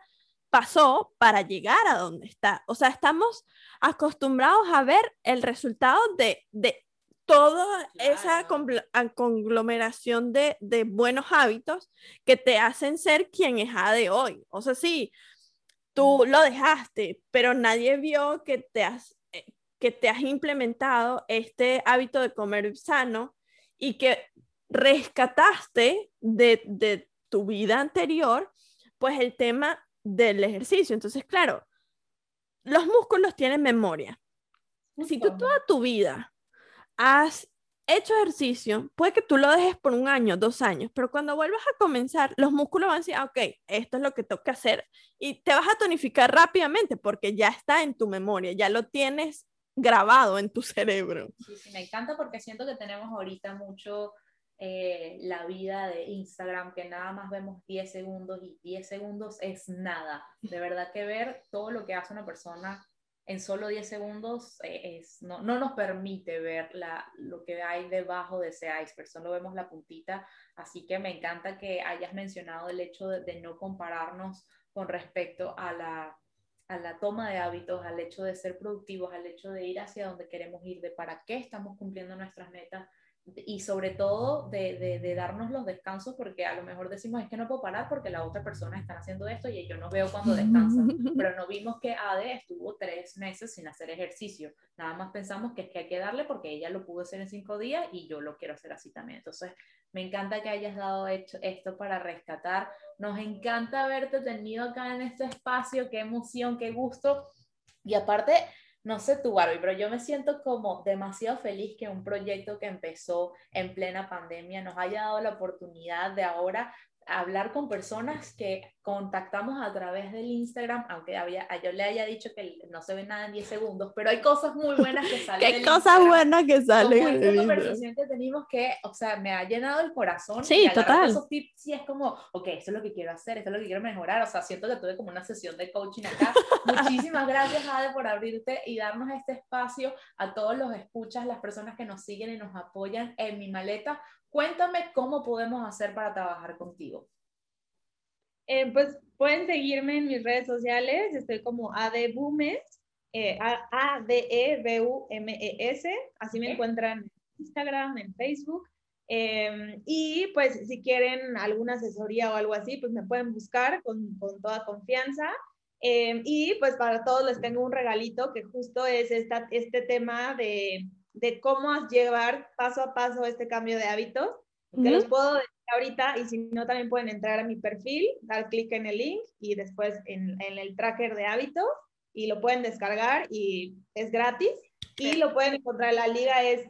pasó para llegar a donde está. O sea, estamos acostumbrados a ver el resultado de, de toda esa conglomeración de, de, buenos hábitos que te hacen ser quien es A de hoy. O sea, sí, tú lo dejaste, pero nadie vio que te has, que te has implementado este hábito de comer sano y que rescataste de, de tu vida anterior, pues el tema del ejercicio. Entonces, claro, los músculos tienen memoria. Si tú toda tu vida has hecho ejercicio, puede que tú lo dejes por un año, dos años, pero cuando vuelvas a comenzar, los músculos van a decir, ah, ok, esto es lo que que hacer y te vas a tonificar rápidamente porque ya está en tu memoria, ya lo tienes grabado en tu cerebro.
Sí, sí, me encanta porque siento que tenemos ahorita mucho eh, la vida de Instagram, que nada más vemos 10 segundos y 10 segundos es nada. De verdad que ver todo lo que hace una persona en solo 10 segundos eh, es, no, no, nos permite ver la, lo que hay debajo de ese iceberg, solo vemos la puntita. Así que me encanta que hayas mencionado el hecho de, de no compararnos con respecto a la, a la toma de hábitos, al hecho de ser productivos, al hecho de ir hacia donde queremos ir, de para qué estamos cumpliendo nuestras metas y sobre todo de, de, darnos los descansos porque a lo mejor decimos es que no puedo parar porque la otra persona está haciendo esto y yo no veo cuando descansa, pero no vimos que Ade estuvo tres meses sin hacer ejercicio, nada más pensamos que es que hay que darle porque ella lo pudo hacer en cinco días y yo lo quiero hacer así también, entonces me encanta que hayas dado hecho esto para rescatar, nos encanta verte tenido acá en este espacio, qué emoción, qué gusto. Y aparte no sé tú, Barbie, pero yo me siento como demasiado feliz que un proyecto que empezó en plena pandemia nos haya dado la oportunidad de ahora hablar con personas que contactamos a través del Instagram, aunque había, yo le haya dicho que no se ve nada en 10 segundos, pero hay cosas muy buenas que salen.
¿Qué cosas buenas que salen?
Como esta conversación que tenemos que, o sea, me ha llenado el corazón.
Sí, total.
Esos tips sí es como, ok, eso es lo que quiero hacer, esto es lo que quiero mejorar, o sea, siento que tuve como una sesión de coaching acá. Muchísimas gracias, Ade, por abrirte y darnos este espacio a todos los escuchas, las personas que nos siguen y nos apoyan en mi maleta. Cuéntame cómo podemos hacer para trabajar contigo.
Eh, pues pueden seguirme en mis redes sociales, estoy como ADBUMES, eh, A-D-E-B-U-M-E-S, así me encuentran en Instagram, en Facebook. Em, y pues si quieren alguna asesoría o algo así, pues me pueden buscar con, con toda confianza. Em, y pues para todos les tengo un regalito que justo es esta, este tema de, de cómo llevar paso a paso este cambio de hábitos, que los puedo decir ahorita y si no también pueden entrar a mi perfil, dar clic en el link y después en, en, el tracker de hábitos y lo pueden descargar y es gratis. Y lo pueden encontrar, la liga es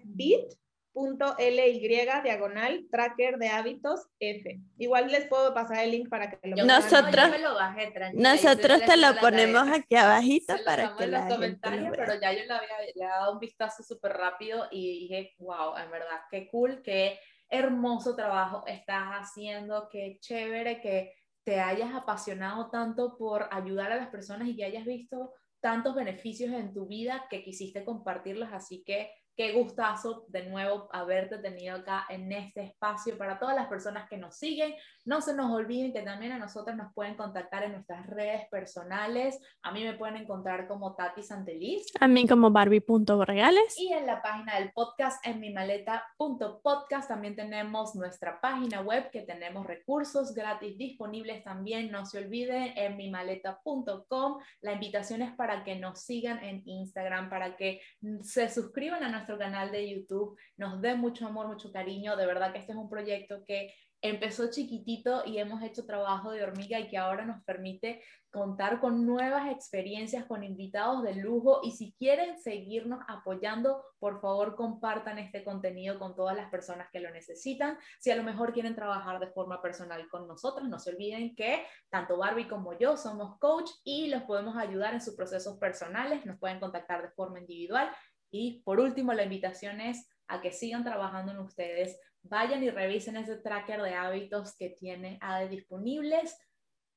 bit.ly diagonal tracker de hábitos F. Igual les puedo pasar el link para que
lo Nosotros, lo bajé, nosotros te lo ponemos aquí abajito para que
en los comentarios, pero ya yo le había le dado un vistazo súper rápido y dije, wow, en verdad, qué cool que hermoso trabajo estás haciendo, qué chévere que te hayas apasionado tanto por ayudar a las personas y que hayas visto tantos beneficios en tu vida que quisiste compartirlos. Así que Qué gustazo de nuevo haberte tenido acá en este espacio para todas las personas que nos siguen. No se nos olviden que también a nosotros nos pueden contactar en nuestras redes personales. A mí me pueden encontrar como Tati Santeliz.
A mí como Barbie.borregales.
Y en la página del podcast en mi maleta.podcast también tenemos nuestra página web que tenemos recursos gratis disponibles también. No se olviden en mi maleta.com. La invitación es para que nos sigan en Instagram, para que se suscriban a nuestro canal de YouTube, nos den mucho amor, mucho cariño. De verdad que este es un proyecto que empezó chiquitito y hemos hecho trabajo de hormiga y que ahora nos permite contar con nuevas experiencias, con invitados de lujo y si quieren seguirnos apoyando, por favor compartan este contenido con todas las personas que lo necesitan. Si a lo mejor quieren trabajar de forma personal con nosotros, no se olviden que tanto Barbie como yo somos coach y los podemos ayudar en sus procesos personales, nos pueden contactar de forma individual y por último la invitación es a que sigan trabajando en ustedes vayan y revisen ese tracker de hábitos que tiene ADE disponibles.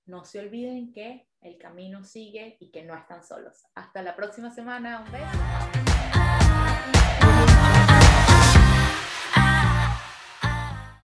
No se olviden que el camino sigue y que no están solos. Hasta la próxima semana. Un beso.